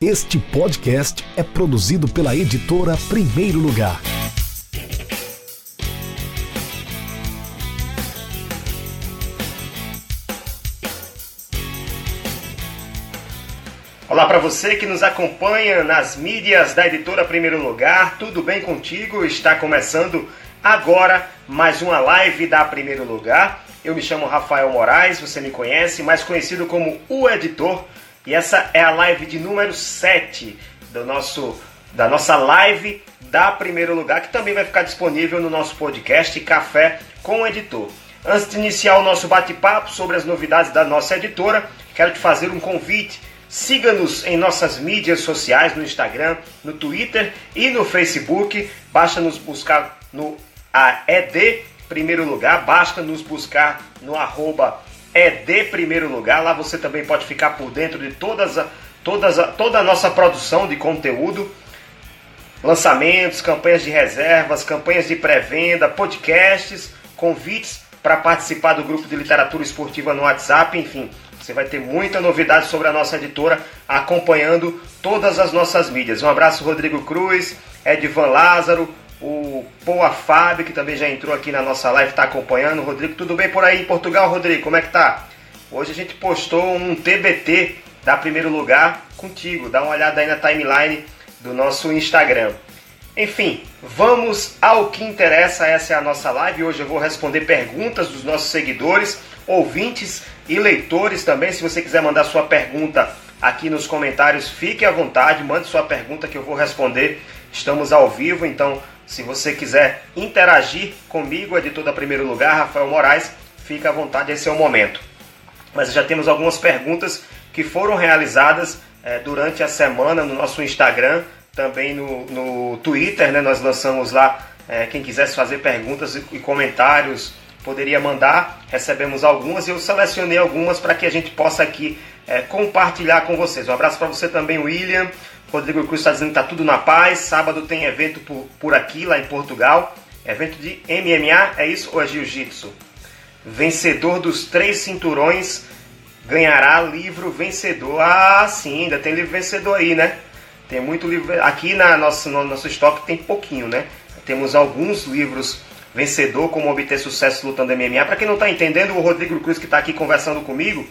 Este podcast é produzido pela editora Primeiro Lugar. Olá para você que nos acompanha nas mídias da editora Primeiro Lugar, tudo bem contigo? Está começando agora mais uma live da Primeiro Lugar. Eu me chamo Rafael Moraes, você me conhece, mais conhecido como o editor e essa é a live de número 7 do nosso, da nossa live da Primeiro Lugar, que também vai ficar disponível no nosso podcast Café com o Editor. Antes de iniciar o nosso bate-papo sobre as novidades da nossa editora, quero te fazer um convite. Siga-nos em nossas mídias sociais, no Instagram, no Twitter e no Facebook. Basta nos buscar no ED Primeiro Lugar, basta nos buscar no arroba é de primeiro lugar. Lá você também pode ficar por dentro de todas a, todas a, toda a nossa produção de conteúdo, lançamentos, campanhas de reservas, campanhas de pré-venda, podcasts, convites para participar do grupo de literatura esportiva no WhatsApp, enfim. Você vai ter muita novidade sobre a nossa editora acompanhando todas as nossas mídias. Um abraço, Rodrigo Cruz, Edvan Lázaro, o Poa Fábio, que também já entrou aqui na nossa live, está acompanhando. Rodrigo, tudo bem por aí em Portugal, Rodrigo? Como é que tá? Hoje a gente postou um TBT da primeiro lugar contigo. Dá uma olhada aí na timeline do nosso Instagram. Enfim, vamos ao que interessa. Essa é a nossa live. Hoje eu vou responder perguntas dos nossos seguidores, ouvintes e leitores também. Se você quiser mandar sua pergunta aqui nos comentários, fique à vontade, mande sua pergunta que eu vou responder. Estamos ao vivo, então se você quiser interagir comigo, editor da Primeiro Lugar, Rafael Moraes, fica à vontade, esse é o momento. Mas já temos algumas perguntas que foram realizadas é, durante a semana no nosso Instagram, também no, no Twitter, né? Nós lançamos lá, é, quem quisesse fazer perguntas e, e comentários poderia mandar. Recebemos algumas e eu selecionei algumas para que a gente possa aqui é, compartilhar com vocês. Um abraço para você também, William. Rodrigo Cruz está dizendo que está tudo na paz. Sábado tem evento por, por aqui, lá em Portugal. Evento de MMA, é isso ou é jiu-jitsu? Vencedor dos três cinturões ganhará livro vencedor. Ah, sim, ainda tem livro vencedor aí, né? Tem muito livro. Aqui na nosso, no nosso estoque tem pouquinho, né? Temos alguns livros vencedor, como obter sucesso lutando MMA. Para quem não está entendendo, o Rodrigo Cruz, que está aqui conversando comigo,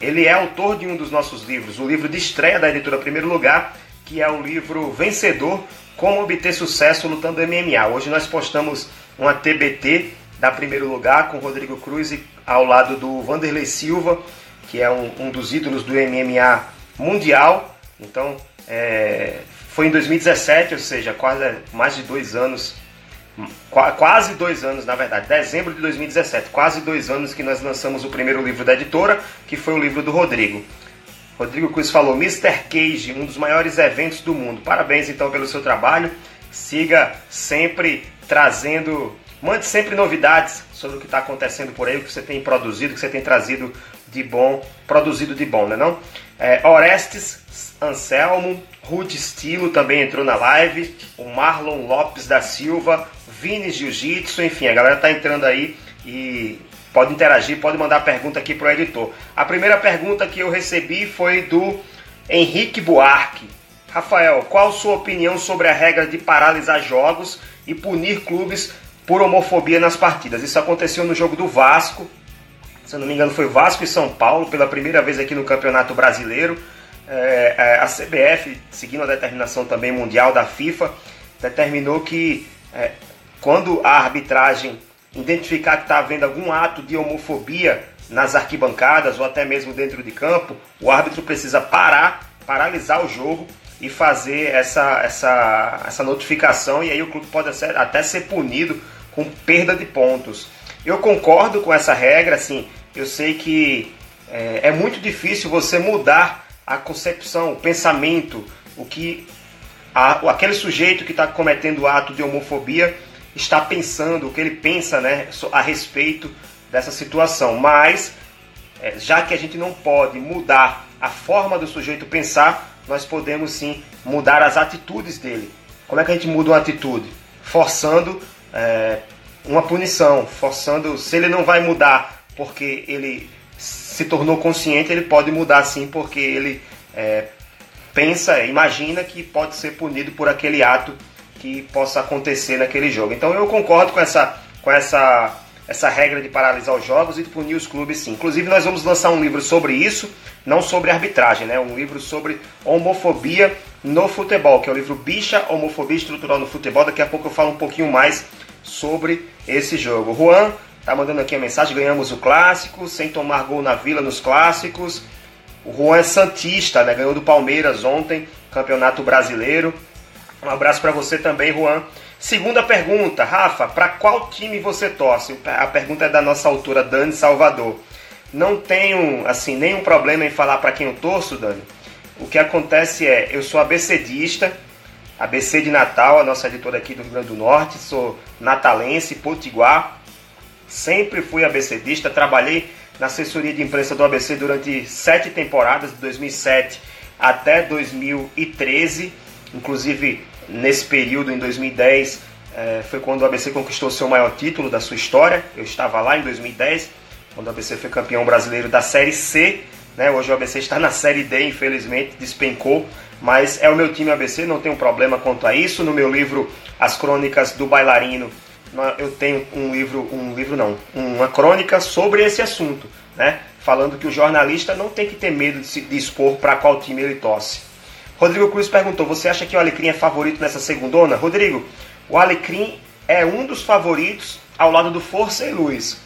ele é autor de um dos nossos livros, o livro de estreia da editora Primeiro Lugar, que é o livro Vencedor, Como Obter Sucesso Lutando MMA. Hoje nós postamos uma TBT da Primeiro Lugar com Rodrigo Cruz ao lado do Vanderlei Silva, que é um, um dos ídolos do MMA mundial. Então, é, foi em 2017, ou seja, quase mais de dois anos, quase dois anos na verdade, dezembro de 2017, quase dois anos que nós lançamos o primeiro livro da editora, que foi o livro do Rodrigo. Rodrigo Cruz falou: Mr. Cage, um dos maiores eventos do mundo. Parabéns então pelo seu trabalho. Siga sempre trazendo, mande sempre novidades sobre o que está acontecendo por aí, o que você tem produzido, o que você tem trazido de bom, produzido de bom, né não? É, Orestes Anselmo, Rude Estilo também entrou na live, o Marlon Lopes da Silva, Vini Jiu-Jitsu, enfim, a galera tá entrando aí e Pode interagir, pode mandar pergunta aqui para o editor. A primeira pergunta que eu recebi foi do Henrique Buarque. Rafael, qual sua opinião sobre a regra de paralisar jogos e punir clubes por homofobia nas partidas? Isso aconteceu no jogo do Vasco, se eu não me engano foi Vasco e São Paulo, pela primeira vez aqui no Campeonato Brasileiro. É, é a CBF, seguindo a determinação também mundial da FIFA, determinou que é, quando a arbitragem identificar que está havendo algum ato de homofobia nas arquibancadas ou até mesmo dentro de campo, o árbitro precisa parar, paralisar o jogo e fazer essa, essa, essa notificação e aí o clube pode até ser punido com perda de pontos. Eu concordo com essa regra, assim, eu sei que é, é muito difícil você mudar a concepção, o pensamento, o que a, aquele sujeito que está cometendo o ato de homofobia está pensando, o que ele pensa né, a respeito dessa situação. Mas, é, já que a gente não pode mudar a forma do sujeito pensar, nós podemos sim mudar as atitudes dele. Como é que a gente muda uma atitude? Forçando é, uma punição, forçando. Se ele não vai mudar porque ele se tornou consciente, ele pode mudar sim porque ele é, pensa, imagina que pode ser punido por aquele ato que possa acontecer naquele jogo. Então eu concordo com essa, com essa, essa regra de paralisar os jogos e de punir os clubes sim. Inclusive nós vamos lançar um livro sobre isso, não sobre arbitragem, né? Um livro sobre homofobia no futebol, que é o livro Bicha, Homofobia Estrutural no Futebol. Daqui a pouco eu falo um pouquinho mais sobre esse jogo. Juan tá mandando aqui a mensagem, ganhamos o clássico, sem tomar gol na Vila nos clássicos. O Juan é Santista, né? Ganhou do Palmeiras ontem, Campeonato Brasileiro. Um abraço para você também, Juan. Segunda pergunta, Rafa, para qual time você torce? A pergunta é da nossa autora Dani Salvador. Não tenho assim nenhum problema em falar para quem eu torço, Dani. O que acontece é, eu sou abecedista, ABC de Natal, a nossa editora aqui do Rio Grande do Norte, sou natalense, potiguar. Sempre fui abecedista, trabalhei na assessoria de imprensa do ABC durante sete temporadas, de 2007 até 2013. Inclusive, nesse período, em 2010, é, foi quando o ABC conquistou seu maior título da sua história. Eu estava lá em 2010, quando o ABC foi campeão brasileiro da Série C. Né? Hoje o ABC está na Série D, infelizmente, despencou. Mas é o meu time ABC, não tenho problema quanto a isso. No meu livro As Crônicas do Bailarino, eu tenho um livro, um livro não, uma crônica sobre esse assunto, né? Falando que o jornalista não tem que ter medo de se de expor para qual time ele torce. Rodrigo Cruz perguntou: Você acha que o Alecrim é favorito nessa segundona? Rodrigo, o Alecrim é um dos favoritos ao lado do Força e Luz.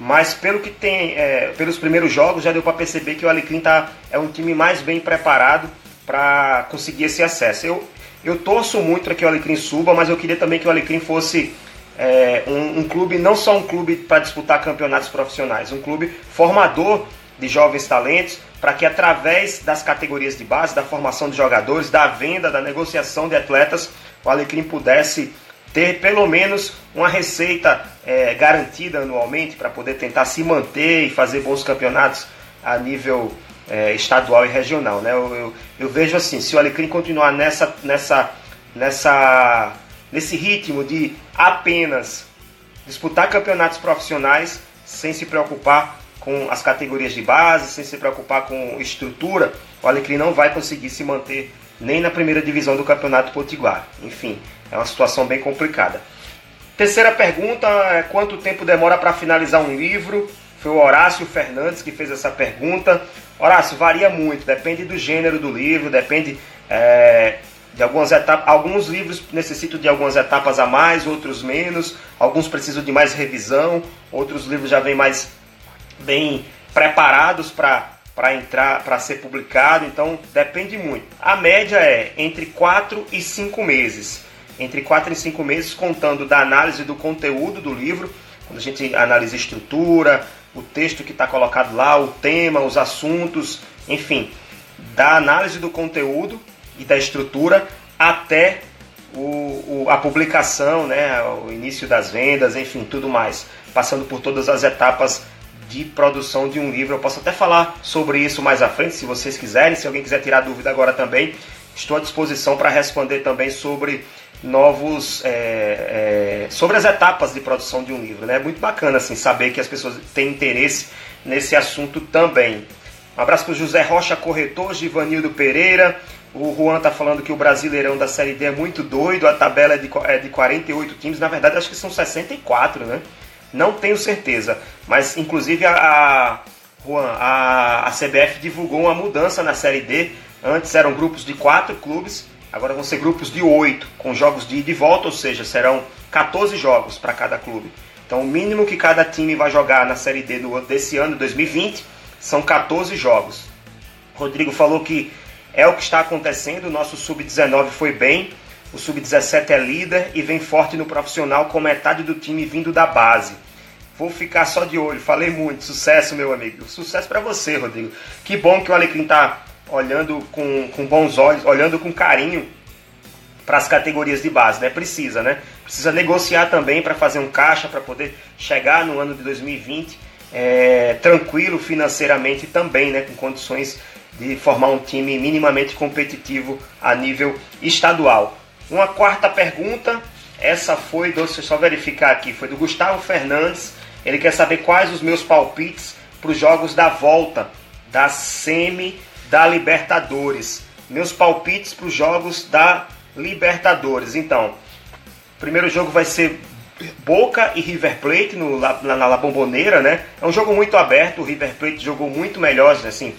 Mas pelo que tem, é, pelos primeiros jogos, já deu para perceber que o Alecrim tá, é um time mais bem preparado para conseguir esse acesso. Eu, eu torço muito para que o Alecrim suba, mas eu queria também que o Alecrim fosse é, um, um, clube, não só um clube para disputar campeonatos profissionais, um clube formador de jovens talentos, para que através das categorias de base, da formação de jogadores, da venda, da negociação de atletas, o Alecrim pudesse ter pelo menos uma receita é, garantida anualmente para poder tentar se manter e fazer bons campeonatos a nível é, estadual e regional. Né? Eu, eu, eu, vejo assim, se o Alecrim continuar nessa, nessa, nessa, nesse ritmo de apenas disputar campeonatos profissionais sem se preocupar com as categorias de base, sem se preocupar com estrutura, o Alecrim não vai conseguir se manter nem na primeira divisão do Campeonato Potiguar. Enfim, é uma situação bem complicada. Terceira pergunta é quanto tempo demora para finalizar um livro? Foi o Horácio Fernandes que fez essa pergunta. Horácio, varia muito, depende do gênero do livro, depende é, de algumas etapas. Alguns livros necessitam de algumas etapas a mais, outros menos. Alguns precisam de mais revisão, outros livros já vêm mais bem preparados para entrar, para ser publicado, então depende muito. A média é entre 4 e 5 meses. Entre 4 e 5 meses, contando da análise do conteúdo do livro, quando a gente analisa a estrutura, o texto que está colocado lá, o tema, os assuntos, enfim, da análise do conteúdo e da estrutura até o, o, a publicação, né, o início das vendas, enfim, tudo mais, passando por todas as etapas de produção de um livro. Eu posso até falar sobre isso mais à frente, se vocês quiserem. Se alguém quiser tirar dúvida agora também, estou à disposição para responder também sobre novos é, é, sobre as etapas de produção de um livro. Né? É muito bacana assim saber que as pessoas têm interesse nesse assunto também. Um abraço para o José Rocha Corretor, Givanildo Pereira. O Juan está falando que o Brasileirão da Série D é muito doido, a tabela é de, é de 48 times, na verdade acho que são 64, né? Não tenho certeza, mas inclusive a, a, Juan, a, a CBF divulgou uma mudança na Série D. Antes eram grupos de quatro clubes, agora vão ser grupos de oito, com jogos de ida e volta, ou seja, serão 14 jogos para cada clube. Então o mínimo que cada time vai jogar na Série D desse ano, 2020, são 14 jogos. Rodrigo falou que é o que está acontecendo, o nosso Sub-19 foi bem, o Sub-17 é líder e vem forte no profissional com metade do time vindo da base. Vou ficar só de olho, falei muito. Sucesso, meu amigo. Sucesso para você, Rodrigo. Que bom que o Alecrim tá olhando com, com bons olhos, olhando com carinho para as categorias de base, né? Precisa, né? Precisa negociar também para fazer um caixa para poder chegar no ano de 2020 é, tranquilo financeiramente também, né? Com condições de formar um time minimamente competitivo a nível estadual. Uma quarta pergunta, essa foi, deixa eu só verificar aqui, foi do Gustavo Fernandes. Ele quer saber quais os meus palpites para os jogos da volta da semi da Libertadores. meus palpites para os jogos da Libertadores. Então, o primeiro jogo vai ser Boca e River Plate no, na, na La Bombonera, né? É um jogo muito aberto, o River Plate jogou muito melhor, assim,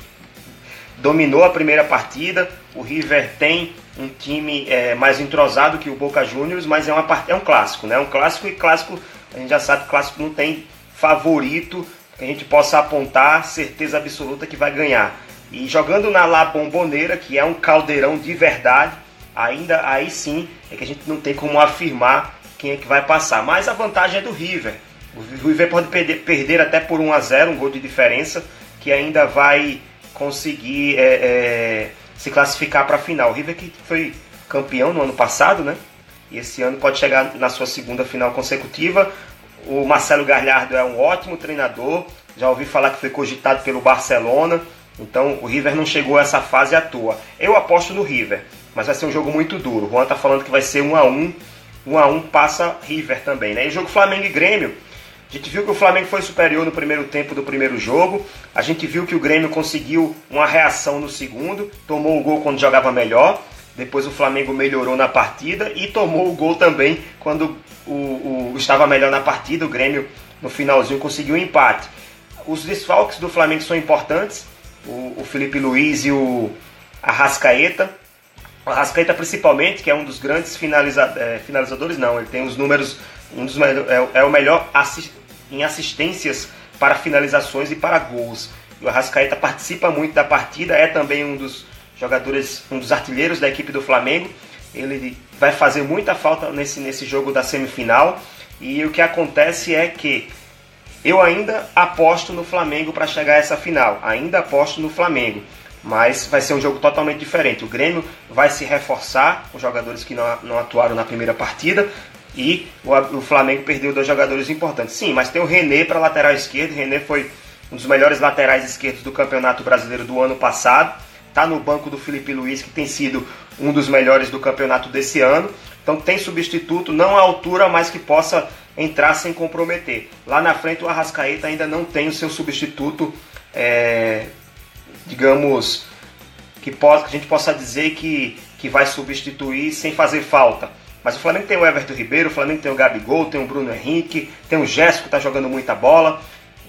dominou a primeira partida. O River tem um time é, mais entrosado que o Boca Juniors, mas é, uma, é um clássico, né? É um clássico e clássico, a gente já sabe que clássico não tem favorito que a gente possa apontar certeza absoluta que vai ganhar. E jogando na La Bombonera, que é um caldeirão de verdade, ainda aí sim é que a gente não tem como afirmar quem é que vai passar. Mas a vantagem é do River. O River pode perder, perder até por 1 a 0 um gol de diferença, que ainda vai conseguir é, é, se classificar para a final. O River que foi campeão no ano passado, né? E esse ano pode chegar na sua segunda final consecutiva. O Marcelo Galhardo é um ótimo treinador. Já ouvi falar que foi cogitado pelo Barcelona. Então o River não chegou a essa fase à toa. Eu aposto no River, mas vai ser um jogo muito duro. O Juan tá falando que vai ser 1 a 1 1 a 1 passa River também, né? E o jogo Flamengo e Grêmio, a gente viu que o Flamengo foi superior no primeiro tempo do primeiro jogo. A gente viu que o Grêmio conseguiu uma reação no segundo, tomou o gol quando jogava melhor. Depois o Flamengo melhorou na partida e tomou o gol também quando o, o estava melhor na partida. O Grêmio no finalzinho conseguiu um empate. Os desfalques do Flamengo são importantes. O, o Felipe Luiz e o Arrascaeta o Arrascaeta principalmente, que é um dos grandes finaliza, é, finalizadores, não, ele tem os números, um dos, é, é o melhor assist, em assistências para finalizações e para gols. E o Arrascaeta participa muito da partida, é também um dos jogadores, um dos artilheiros da equipe do Flamengo. Ele vai fazer muita falta nesse, nesse jogo da semifinal. E o que acontece é que eu ainda aposto no Flamengo para chegar a essa final. Ainda aposto no Flamengo mas vai ser um jogo totalmente diferente. O Grêmio vai se reforçar, os jogadores que não, não atuaram na primeira partida, e o, o, Flamengo perdeu dois jogadores importantes. Sim, mas tem o René para lateral esquerdo. René foi um dos melhores laterais esquerdos do Campeonato Brasileiro do ano passado. Está no banco do Felipe Luiz, que tem sido um dos melhores do campeonato desse ano. Então tem substituto, não à altura, mas que possa entrar sem comprometer. Lá na frente o Arrascaeta ainda não tem o seu substituto é, digamos, que, pode, que a gente possa dizer que, que vai substituir sem fazer falta. Mas o Flamengo tem o Everton Ribeiro, o Flamengo tem o Gabigol, tem o Bruno Henrique, tem o Jéssico que está jogando muita bola.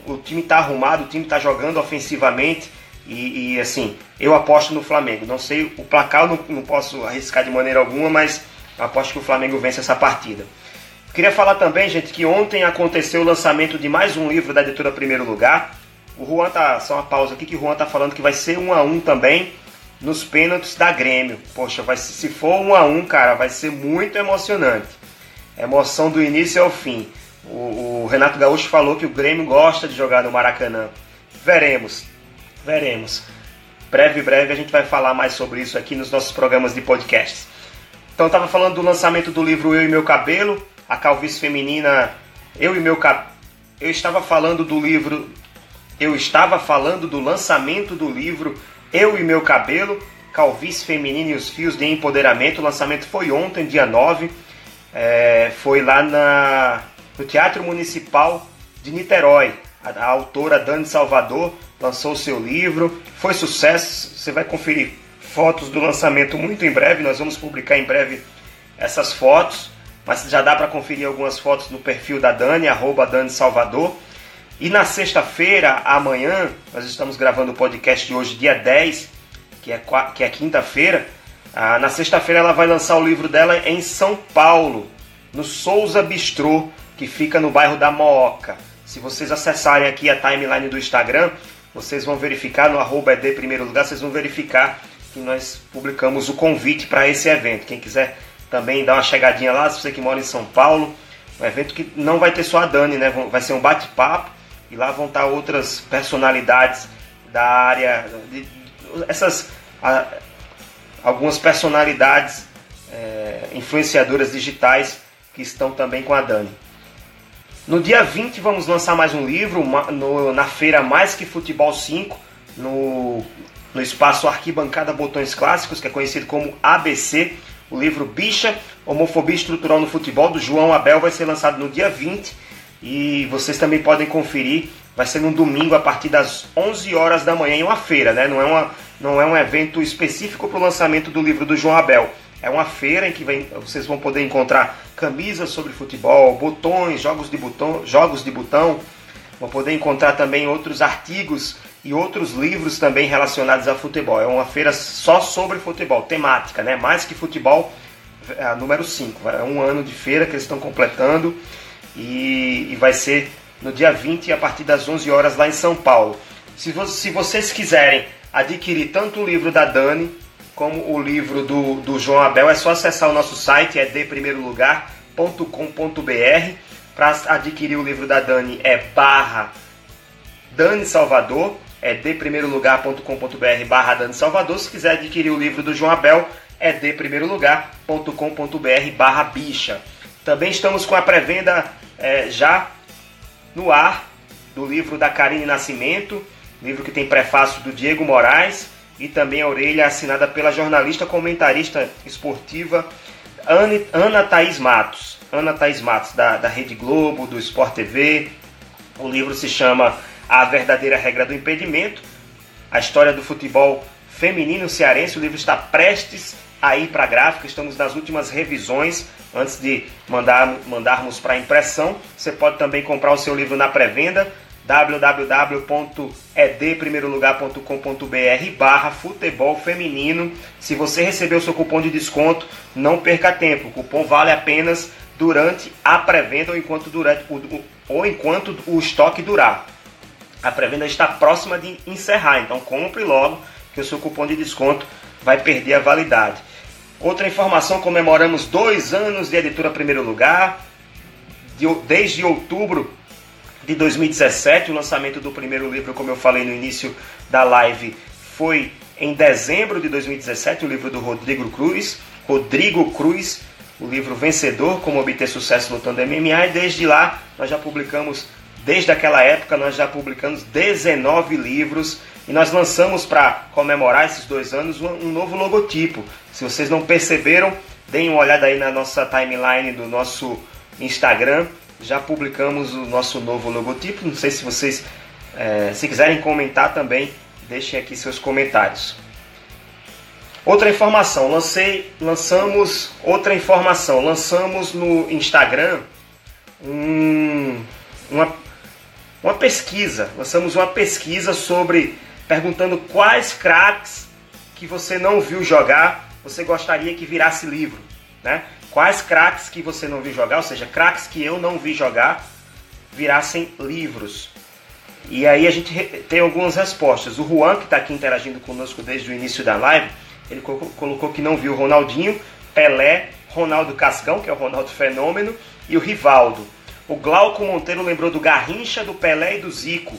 O time está arrumado, o time está jogando ofensivamente. E, e, assim, eu aposto no Flamengo. Não sei o placar, eu não, não posso arriscar de maneira alguma, mas aposto que o Flamengo vence essa partida. Queria falar também, gente, que ontem aconteceu o lançamento de mais um livro da editora Primeiro Lugar. O Juan tá. Só uma pausa aqui que o Juan tá falando que vai ser um a um também nos pênaltis da Grêmio. Poxa, vai, se for um a um, cara, vai ser muito emocionante. Emoção do início ao fim. O, o Renato Gaúcho falou que o Grêmio gosta de jogar no Maracanã. Veremos, veremos. Breve, breve a gente vai falar mais sobre isso aqui nos nossos programas de podcasts. Então, eu tava falando do lançamento do livro Eu e Meu Cabelo, a calvície feminina Eu e Meu Cabelo. Eu estava falando do livro eu estava falando do lançamento do livro Eu e Meu Cabelo, Calvície Feminina e os Fios de Empoderamento. O lançamento foi ontem, dia 9. É, foi lá na, no Teatro Municipal de Niterói. A, autora Dani Salvador lançou seu livro. Foi sucesso. Você vai conferir fotos do lançamento muito em breve. Nós vamos publicar em breve essas fotos. Mas já dá para conferir algumas fotos no perfil da Dani, arroba Dani Salvador. E na sexta-feira, amanhã, nós estamos gravando o podcast de hoje, dia 10, que é, que é quinta-feira. Ah, na sexta-feira ela vai lançar o livro dela em São Paulo, no Souza Bistrô, que fica no bairro da Mooca. Se vocês acessarem aqui a timeline do Instagram, vocês vão verificar no arroba ED primeiro lugar, vocês vão verificar que nós publicamos o convite para esse evento. Quem quiser também dar uma chegadinha lá, se você que mora em São Paulo, um evento que não vai ter só a Dani, né? Vai ser um bate-papo e lá vão estar outras personalidades da área, de, essas a, algumas personalidades é, influenciadoras digitais que estão também com a Dani. No dia 20 vamos lançar mais um livro no, na feira Mais Que Futebol 5, no, no espaço Arquibancada Botões Clássicos, que é conhecido como ABC. O livro Bicha, Homofobia Estrutural no Futebol, do João Abel, vai ser lançado no dia 20 e vocês também podem conferir. Vai ser no domingo a partir das 11 horas da manhã em uma feira, né? Não é uma, não é um evento específico para o lançamento do livro do João Abel. É uma feira em que vem, vocês vão poder encontrar camisas sobre futebol, botões, jogos de botão, jogos de botão. Vão poder encontrar também outros artigos e outros livros também relacionados a futebol. É uma feira só sobre futebol, temática, né? Mais que futebol, é número 5. É um ano de feira que eles estão completando e, e vai ser no dia 20 a partir das 11 horas lá em São Paulo. Se, se vocês quiserem adquirir tanto o livro da Dani como o livro do, do João Abel, é só acessar o nosso site, é deprimeirolugar.com.br. Para adquirir o livro da Dani é barra Dani Salvador, é deprimeirolugar.com.br barra Dani Salvador. Se quiser adquirir o livro do João Abel, é deprimeirolugar.com.br barra bicha. Também estamos com a pré-venda é, já no ar do livro da Karine Nascimento, livro que tem prefácio do Diego Moraes e também a orelha assinada pela jornalista comentarista esportiva Ana Thaís Matos. Ana Thaís Matos, da, da Rede Globo, do Sport TV. O livro se chama A Verdadeira Regra do Impedimento, a história do futebol feminino cearense. O livro está prestes a ir para a gráfica, estamos nas últimas revisões antes de mandar, mandarmos para impressão. Você pode também comprar o seu livro na pré-venda www.edprimeirolugar.com.br barra futebol feminino. Se você receber o seu cupom de desconto, não perca tempo. O cupom vale apenas durante a pré-venda ou enquanto, durante, ou enquanto o estoque durar. A pré-venda está próxima de encerrar, então compre logo que o seu cupom de desconto vai perder a validade. Outra informação, comemoramos dois anos de editora Primeiro Lugar. Desde outubro de 2017. O lançamento do primeiro livro, como eu falei no início da live, foi em dezembro de 2017, o livro do Rodrigo Cruz. Rodrigo Cruz, o livro Vencedor, como obter sucesso lutando MMA, e desde lá nós já publicamos, desde aquela época, nós já publicamos 19 livros e nós lançamos para comemorar esses dois anos um, novo logotipo. Se vocês não perceberam, deem uma olhada aí na nossa timeline do nosso Instagram já publicamos o nosso novo logotipo. Não sei se vocês, é, se quiserem comentar também, deixem aqui seus comentários. Outra informação, lancei, lançamos outra informação, lançamos no Instagram um, uma, uma pesquisa, lançamos uma pesquisa sobre perguntando quais craques que você não viu jogar, você gostaria que virasse livro, né? Quais craques que você não viu jogar, ou seja, craques que eu não vi jogar, virassem livros. E aí a gente tem algumas respostas. O Juan, que está aqui interagindo conosco desde o início da live, ele colocou que não viu Ronaldinho, Pelé, Ronaldo Cascão, que é o Ronaldo Fenômeno, e o Rivaldo. O Glauco Monteiro lembrou do Garrincha, do Pelé e do Zico.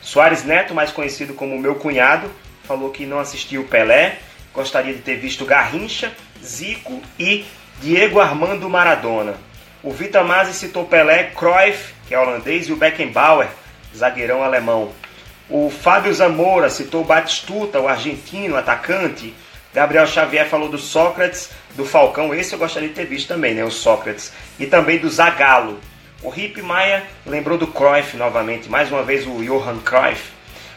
Soares Neto, mais conhecido como meu cunhado, falou que não assistiu o Pelé, gostaria de ter visto Garrincha, Zico e Diego Armando Maradona. O Vitamazzi citou Pelé, Cruyff, que é holandês, e o Beckenbauer, zagueirão alemão. O Fábio Zamora citou Batistuta, o argentino, atacante. Gabriel Xavier falou do Sócrates, do Falcão, esse eu gostaria de ter visto também, né, o Sócrates. E também do Zagallo. O Hip Maia lembrou do Cruyff novamente, mais uma vez o Johan Cruyff.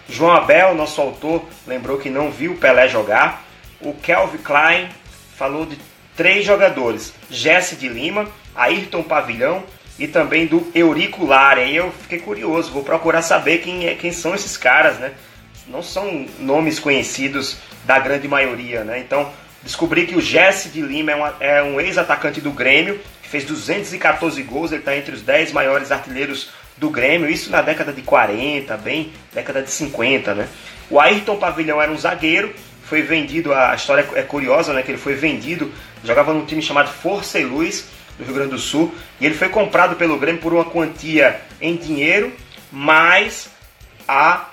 João Abel, nosso autor, lembrou que não viu Pelé jogar. O Kelvin Klein falou de três jogadores: Jesse de Lima, Ayrton Pavilhão e também do Eurico Lara. E eu fiquei curioso, vou procurar saber quem, é, quem são esses caras, né? Não são nomes conhecidos da grande maioria, né? Então descobri que o Jesse de Lima é, uma, é um ex-atacante do Grêmio, que fez 214 gols, ele está entre os 10 maiores artilheiros do Grêmio, isso na década de 40, bem década de 50, né? O Ayrton Pavilhão era um zagueiro, foi vendido, a história é curiosa, né? Que ele foi vendido jogava num time chamado Força e Luz, do Rio Grande do Sul, e ele foi comprado pelo Grêmio por uma quantia em dinheiro, mais a,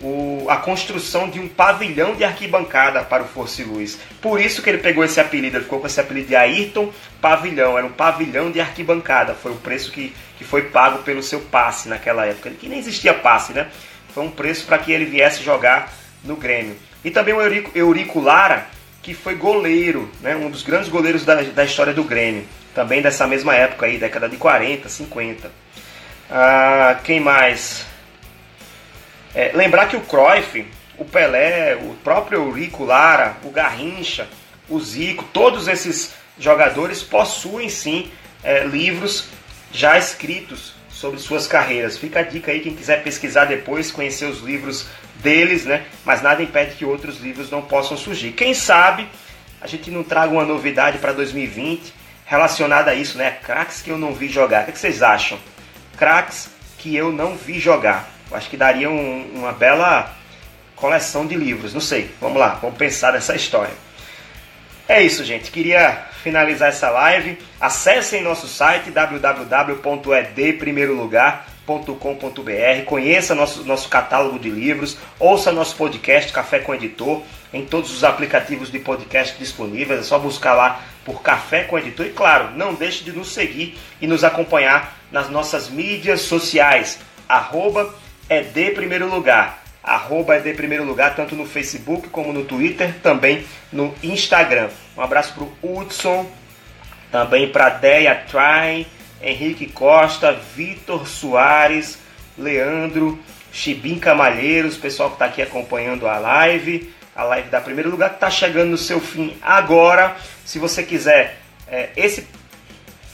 o, a construção de um pavilhão de arquibancada para o Força e Luz. Por isso que ele pegou esse apelido, ele ficou com esse apelido de Ayrton Pavilhão, era um pavilhão de arquibancada, foi o preço que, que foi pago pelo seu passe naquela época, que nem existia passe, né? Foi um preço para que ele viesse jogar no Grêmio. E também o Eurico, Eurico Lara, que foi goleiro, né, um dos grandes goleiros da, da história do Grêmio, também dessa mesma época aí, década de 40, 50. Ah, quem mais? É, lembrar que o Cruyff, o Pelé, o próprio Rico Lara, o Garrincha, o Zico, todos esses jogadores possuem sim é, livros já escritos sobre suas carreiras. Fica a dica aí, quem quiser pesquisar depois, conhecer os livros deles, né? Mas nada impede que outros livros não possam surgir. Quem sabe a gente não traga uma novidade para 2020 relacionada a isso, né? Craques que eu não vi jogar. O que vocês acham? Craques que eu não vi jogar. Eu acho que daria um, uma bela coleção de livros. Não sei. Vamos lá, vamos pensar nessa história. É isso, gente. Queria finalizar essa live. Acessem nosso site www.edprimeirolugar.com.br. Conheça nosso, nosso catálogo de livros. Ouça nosso podcast Café com Editor em todos os aplicativos de podcast disponíveis. É só buscar lá por Café com Editor. E claro, não deixe de nos seguir e nos acompanhar nas nossas mídias sociais. Arroba ED Primeiro Lugar arroba é de primeiro lugar, tanto no Facebook como no Twitter, também no Instagram. Um abraço para o Hudson, também para Deia Try, Henrique Costa, Vitor Soares, Leandro, Chibim Camalheiros, pessoal que está aqui acompanhando a live, a live da primeiro lugar que está chegando no seu fim agora. Se você quiser, é, esse,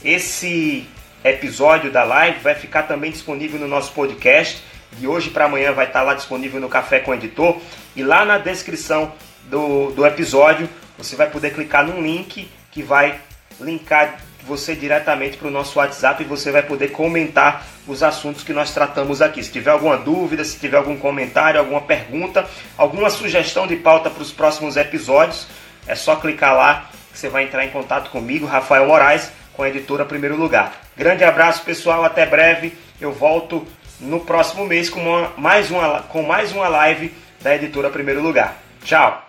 esse episódio da live vai ficar também disponível no nosso podcast de hoje para amanhã vai estar tá lá disponível no Café com o Editor. E lá na descrição do, do episódio você vai poder clicar num link que vai linkar você diretamente para o nosso WhatsApp e você vai poder comentar os assuntos que nós tratamos aqui. Se tiver alguma dúvida, se tiver algum comentário, alguma pergunta, alguma sugestão de pauta para os próximos episódios, é só clicar lá que você vai entrar em contato comigo, Rafael Moraes, com a editora Primeiro Lugar. Grande abraço, pessoal, até breve. Eu volto no próximo mês com, uma, mais, uma, com mais uma live da editora Primeiro Lugar. Tchau!